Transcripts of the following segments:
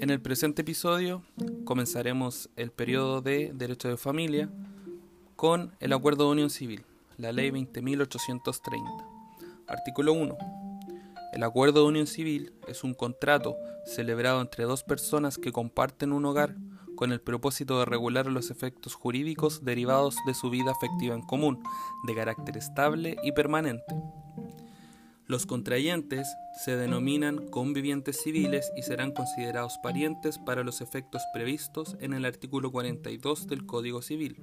En el presente episodio comenzaremos el periodo de derecho de familia con el Acuerdo de Unión Civil, la Ley 20.830. Artículo 1. El Acuerdo de Unión Civil es un contrato celebrado entre dos personas que comparten un hogar con el propósito de regular los efectos jurídicos derivados de su vida afectiva en común, de carácter estable y permanente. Los contrayentes se denominan convivientes civiles y serán considerados parientes para los efectos previstos en el artículo 42 del Código Civil.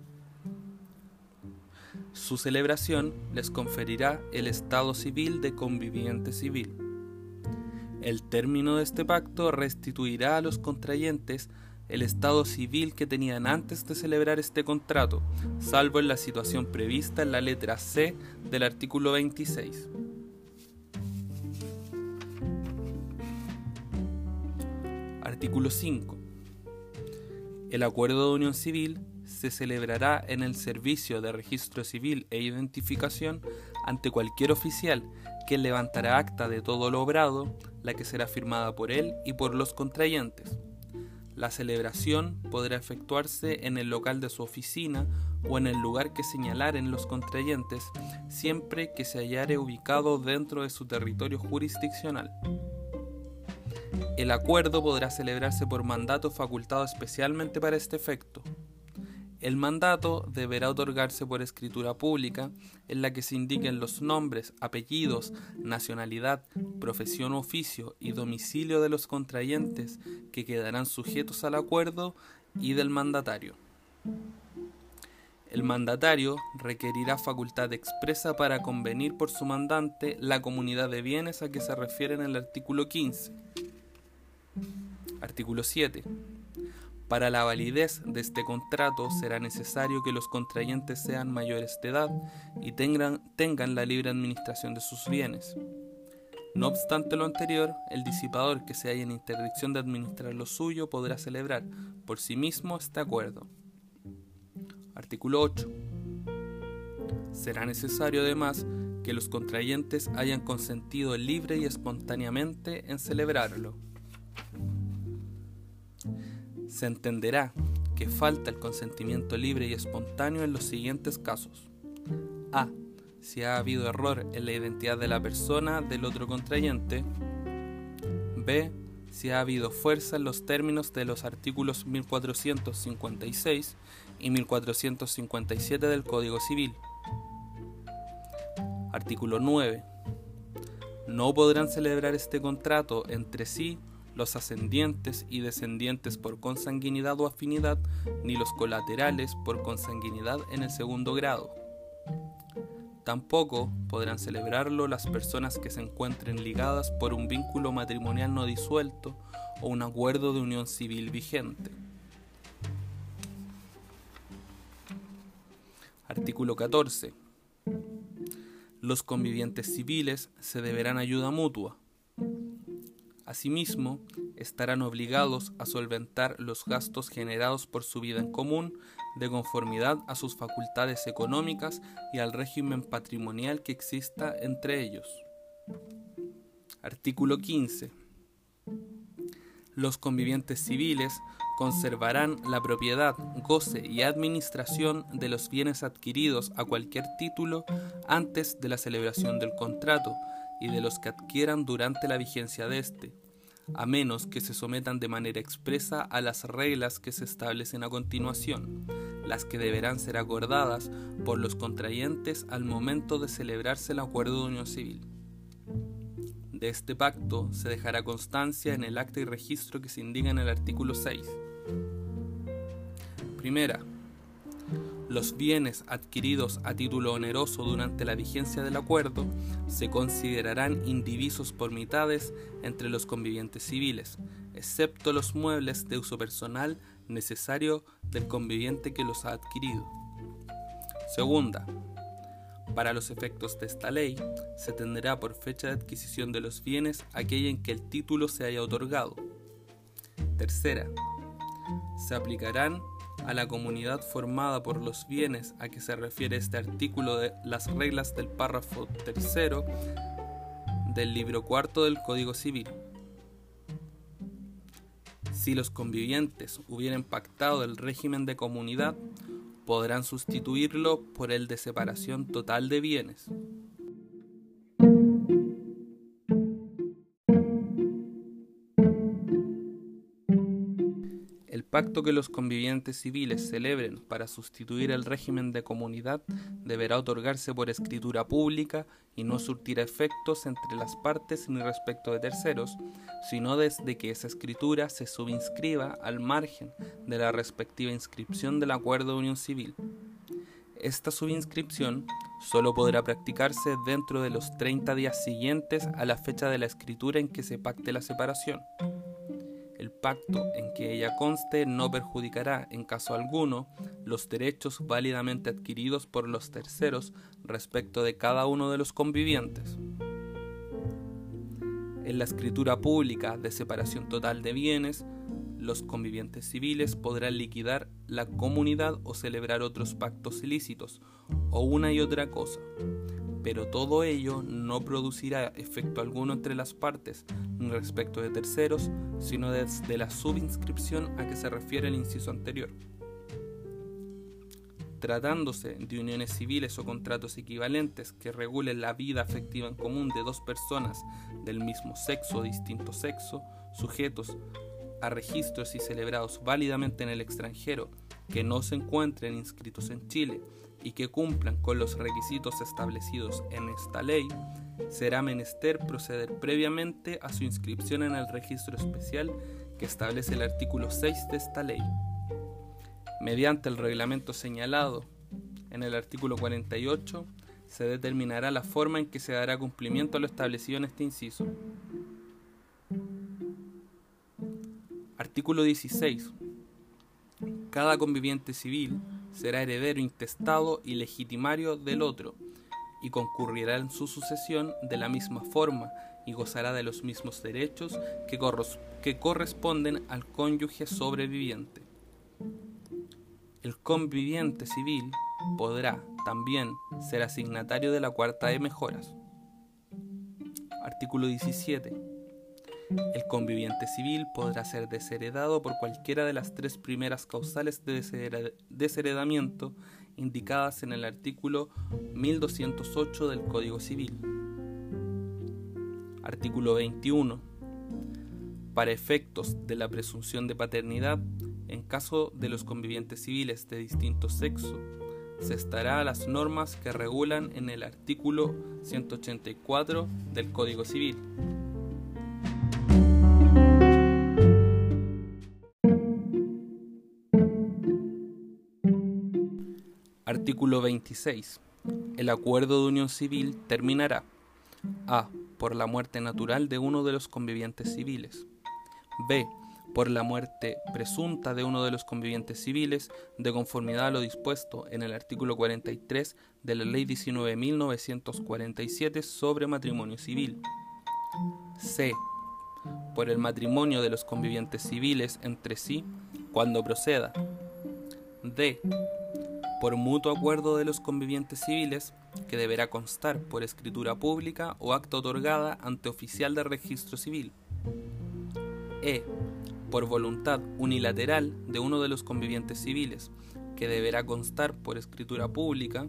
Su celebración les conferirá el estado civil de conviviente civil. El término de este pacto restituirá a los contrayentes el estado civil que tenían antes de celebrar este contrato, salvo en la situación prevista en la letra C del artículo 26. Artículo 5. El acuerdo de unión civil se celebrará en el servicio de registro civil e identificación ante cualquier oficial que levantará acta de todo lo obrado, la que será firmada por él y por los contrayentes la celebración podrá efectuarse en el local de su oficina o en el lugar que señalaren los contrayentes, siempre que se hallare ubicado dentro de su territorio jurisdiccional. El acuerdo podrá celebrarse por mandato facultado especialmente para este efecto, el mandato deberá otorgarse por escritura pública en la que se indiquen los nombres, apellidos, nacionalidad, profesión o oficio y domicilio de los contrayentes que quedarán sujetos al acuerdo y del mandatario. El mandatario requerirá facultad expresa para convenir por su mandante la comunidad de bienes a que se refiere en el artículo 15. Artículo 7. Para la validez de este contrato será necesario que los contrayentes sean mayores de edad y tengan, la libre administración de sus bienes. No obstante lo anterior, el disipador que se haya en interdicción de administrar lo suyo podrá celebrar por sí mismo este acuerdo. Artículo 8. Será necesario además que los contrayentes hayan consentido libre y espontáneamente en celebrarlo se entenderá que falta el consentimiento libre y espontáneo en los siguientes casos. A. Si ha habido error en la identidad de la persona del otro contrayente. B. Si ha habido fuerza en los términos de los artículos 1456 y 1457 del Código Civil. Artículo 9. No podrán celebrar este contrato entre sí los ascendientes y descendientes por consanguinidad o afinidad, ni los colaterales por consanguinidad en el segundo grado. Tampoco podrán celebrarlo las personas que se encuentren ligadas por un vínculo matrimonial no disuelto o un acuerdo de unión civil vigente. Artículo 14. Los convivientes civiles se deberán ayuda mutua Asimismo, estarán obligados a solventar los gastos generados por su vida en común de conformidad a sus facultades económicas y al régimen patrimonial que exista entre ellos. Artículo 15. Los convivientes civiles conservarán la propiedad, goce y administración de los bienes adquiridos a cualquier título antes de la celebración del contrato, y de los que adquieran durante la vigencia de éste, a menos que se sometan de manera expresa a las reglas que se establecen a continuación, las que deberán ser acordadas por los contrayentes al momento de celebrarse el acuerdo de unión civil. De este pacto se dejará constancia en el acta y registro que se indica en el artículo 6. Primera, los bienes adquiridos a título oneroso durante la vigencia del acuerdo se considerarán indivisos por mitades entre los convivientes civiles, excepto los muebles de uso personal necesario del conviviente que los ha adquirido. Segunda, para los efectos de esta ley, se tendrá por fecha de adquisición de los bienes aquella en que el título se haya otorgado. Tercera, se aplicarán a la comunidad formada por los bienes a que se refiere este artículo de las reglas del párrafo tercero del libro cuarto del Código Civil. Si los convivientes hubieran pactado el régimen de comunidad, podrán sustituirlo por el de separación total de bienes. Pacto que los convivientes civiles celebren para sustituir el régimen de comunidad deberá otorgarse por escritura pública y no surtir efectos entre las partes ni respecto de terceros, sino desde que esa escritura se subinscriba al margen de la respectiva inscripción del acuerdo de unión civil. Esta subinscripción solo podrá practicarse dentro de los 30 días siguientes a la fecha de la escritura en que se pacte la separación el pacto en que ella conste no perjudicará, en caso alguno, los derechos válidamente adquiridos por los terceros respecto de cada uno de los convivientes. En la escritura pública de separación total de bienes, los convivientes civiles podrán liquidar la comunidad o celebrar otros pactos ilícitos, o una y otra cosa, pero todo ello no producirá efecto alguno entre las partes respecto de terceros, sino desde la subinscripción a que se refiere el inciso anterior. Tratándose de uniones civiles o contratos equivalentes que regulen la vida afectiva en común de dos personas del mismo sexo o distinto sexo, sujetos a registros y celebrados válidamente en el extranjero, que no se encuentren inscritos en Chile y que cumplan con los requisitos establecidos en esta ley, será menester proceder previamente a su inscripción en el registro especial que establece el artículo 6 de esta ley. Mediante el reglamento señalado en el artículo 48, se determinará la forma en que se dará cumplimiento a lo establecido en este inciso. Artículo 16. Cada conviviente civil será heredero intestado y legitimario del otro, y concurrirá en su sucesión de la misma forma y gozará de los mismos derechos que, que corresponden al cónyuge sobreviviente. El conviviente civil podrá también ser asignatario de la cuarta de mejoras. Artículo 17 el conviviente civil podrá ser desheredado por cualquiera de las tres primeras causales de desheredamiento indicadas en el artículo 1208 del Código Civil. Artículo 21. Para efectos de la presunción de paternidad, en caso de los convivientes civiles de distinto sexo, se estará a las normas que regulan en el artículo 184 del Código Civil. Artículo 26. El acuerdo de unión civil terminará a. por la muerte natural de uno de los convivientes civiles. b. por la muerte presunta de uno de los convivientes civiles de conformidad a lo dispuesto en el artículo 43 de la Ley 19.947 sobre matrimonio civil. c. por el matrimonio de los convivientes civiles entre sí cuando proceda. d por mutuo acuerdo de los convivientes civiles, que deberá constar por escritura pública o acta otorgada ante oficial de registro civil. E. Por voluntad unilateral de uno de los convivientes civiles, que deberá constar por escritura pública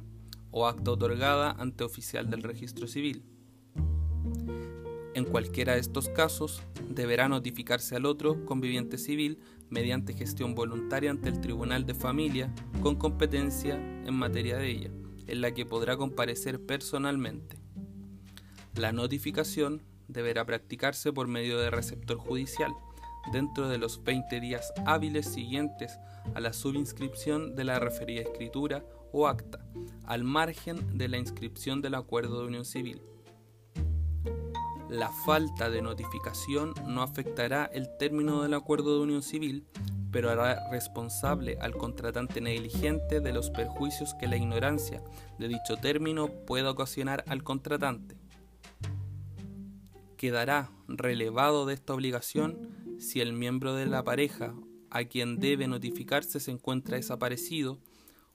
o acta otorgada ante oficial del registro civil. En cualquiera de estos casos, deberá notificarse al otro conviviente civil mediante gestión voluntaria ante el Tribunal de Familia con competencia en materia de ella, en la que podrá comparecer personalmente. La notificación deberá practicarse por medio de receptor judicial dentro de los 20 días hábiles siguientes a la subinscripción de la referida escritura o acta, al margen de la inscripción del acuerdo de unión civil. La falta de notificación no afectará el término del acuerdo de unión civil, pero hará responsable al contratante negligente de los perjuicios que la ignorancia de dicho término pueda ocasionar al contratante. Quedará relevado de esta obligación si el miembro de la pareja a quien debe notificarse se encuentra desaparecido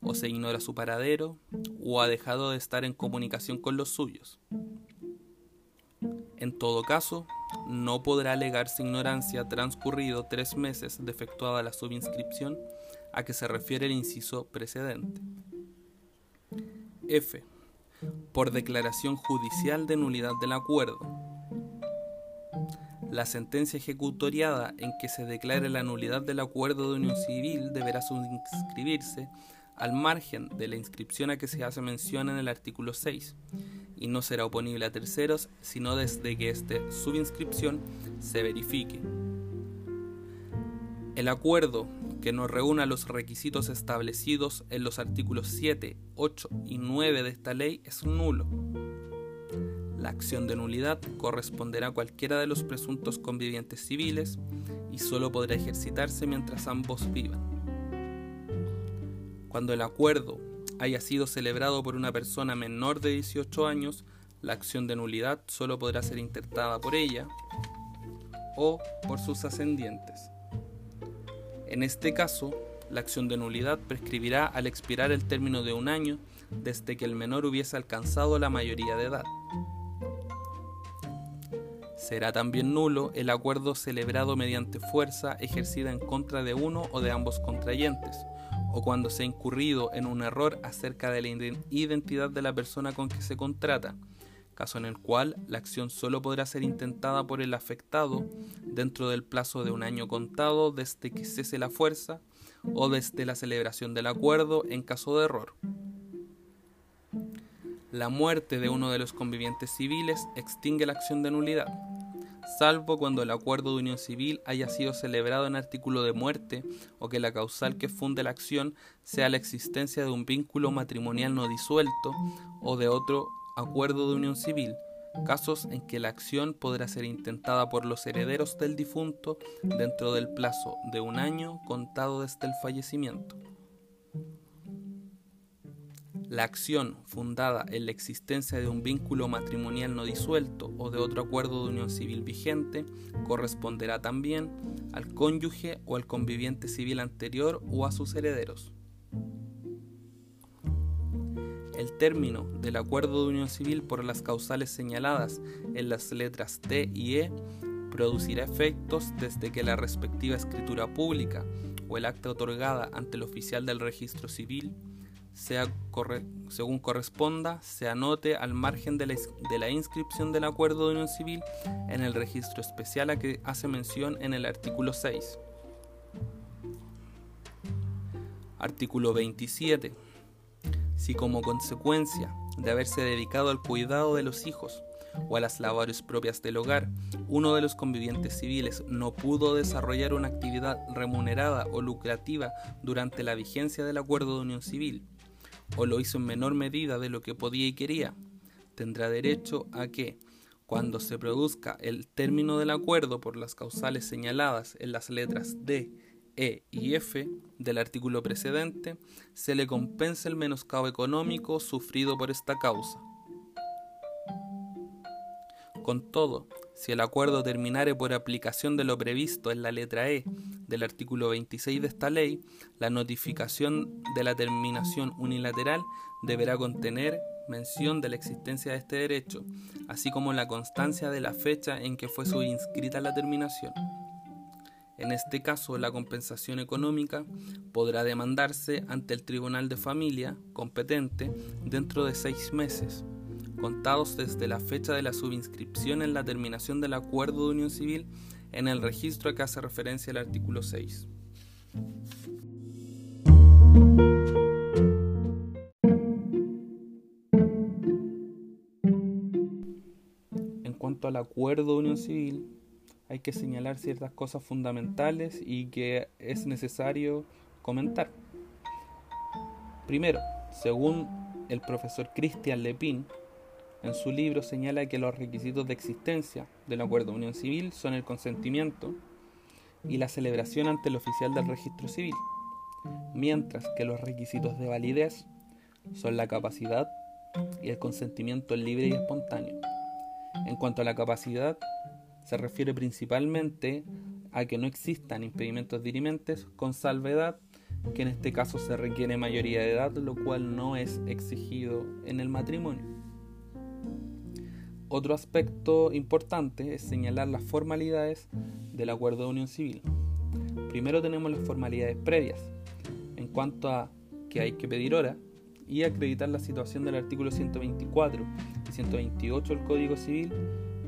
o se ignora su paradero o ha dejado de estar en comunicación con los suyos. En todo caso, no podrá alegarse ignorancia transcurrido tres meses de efectuada la subinscripción a que se refiere el inciso precedente. F. Por declaración judicial de nulidad del acuerdo. La sentencia ejecutoriada en que se declare la nulidad del acuerdo de unión civil deberá subinscribirse al margen de la inscripción a que se hace mención en el artículo 6 y no será oponible a terceros sino desde que esta subinscripción se verifique. El acuerdo que no reúna los requisitos establecidos en los artículos 7, 8 y 9 de esta ley es nulo. La acción de nulidad corresponderá a cualquiera de los presuntos convivientes civiles y solo podrá ejercitarse mientras ambos vivan. Cuando el acuerdo haya sido celebrado por una persona menor de 18 años, la acción de nulidad solo podrá ser intentada por ella o por sus ascendientes. En este caso, la acción de nulidad prescribirá al expirar el término de un año desde que el menor hubiese alcanzado la mayoría de edad. Será también nulo el acuerdo celebrado mediante fuerza ejercida en contra de uno o de ambos contrayentes, o cuando se ha incurrido en un error acerca de la identidad de la persona con que se contrata, caso en el cual la acción solo podrá ser intentada por el afectado dentro del plazo de un año contado desde que cese la fuerza o desde la celebración del acuerdo en caso de error. La muerte de uno de los convivientes civiles extingue la acción de nulidad, salvo cuando el acuerdo de unión civil haya sido celebrado en artículo de muerte o que la causal que funde la acción sea la existencia de un vínculo matrimonial no disuelto o de otro acuerdo de unión civil, casos en que la acción podrá ser intentada por los herederos del difunto dentro del plazo de un año contado desde el fallecimiento. La acción fundada en la existencia de un vínculo matrimonial no disuelto o de otro acuerdo de unión civil vigente corresponderá también al cónyuge o al conviviente civil anterior o a sus herederos. El término del acuerdo de unión civil por las causales señaladas en las letras T y E producirá efectos desde que la respectiva escritura pública o el acta otorgada ante el oficial del registro civil sea según corresponda, se anote al margen de la, de la, inscripción del acuerdo de unión civil en el registro especial a que hace mención en el artículo 6. Artículo 27 si como consecuencia de haberse dedicado al cuidado de los hijos o a las labores propias del hogar, uno de los convivientes civiles no pudo desarrollar una actividad remunerada o lucrativa durante la vigencia del acuerdo de unión civil, o lo hizo en menor medida de lo que podía y quería, tendrá derecho a que, cuando se produzca el término del acuerdo por las causales señaladas en las letras D, e y F del artículo precedente, se le compensa el menoscabo económico sufrido por esta causa. Con todo, si el acuerdo terminare por aplicación de lo previsto en la letra E del artículo 26 de esta ley, la notificación de la terminación unilateral deberá contener mención de la existencia de este derecho, así como la constancia de la fecha en que fue subinscrita la terminación. En este caso, la compensación económica podrá demandarse ante el Tribunal de Familia competente dentro de seis meses, contados desde la fecha de la subinscripción en la terminación del acuerdo de unión civil en el registro a que hace referencia el artículo 6. En cuanto al acuerdo de unión civil, hay que señalar ciertas cosas fundamentales y que es necesario comentar. Primero, según el profesor Christian Lepin, en su libro señala que los requisitos de existencia del acuerdo de unión civil son el consentimiento y la celebración ante el oficial del registro civil, mientras que los requisitos de validez son la capacidad y el consentimiento libre y espontáneo. En cuanto a la capacidad, se refiere principalmente a que no existan impedimentos dirimentes con salvedad, que en este caso se requiere mayoría de edad, lo cual no es exigido en el matrimonio. Otro aspecto importante es señalar las formalidades del acuerdo de unión civil. Primero tenemos las formalidades previas, en cuanto a que hay que pedir hora y acreditar la situación del artículo 124 y 128 del Código Civil,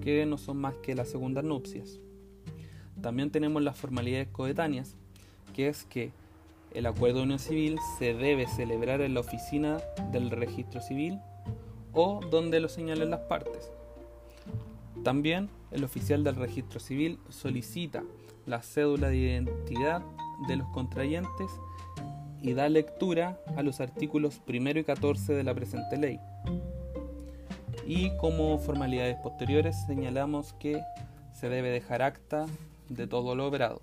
que no son más que las segundas nupcias. También tenemos las formalidades coetáneas, que es que el acuerdo de unión civil se debe celebrar en la oficina del registro civil o donde lo señalen las partes. También el oficial del registro civil solicita la cédula de identidad de los contrayentes y da lectura a los artículos 1 y 14 de la presente ley. Y como formalidades posteriores señalamos que se debe dejar acta de todo lo operado.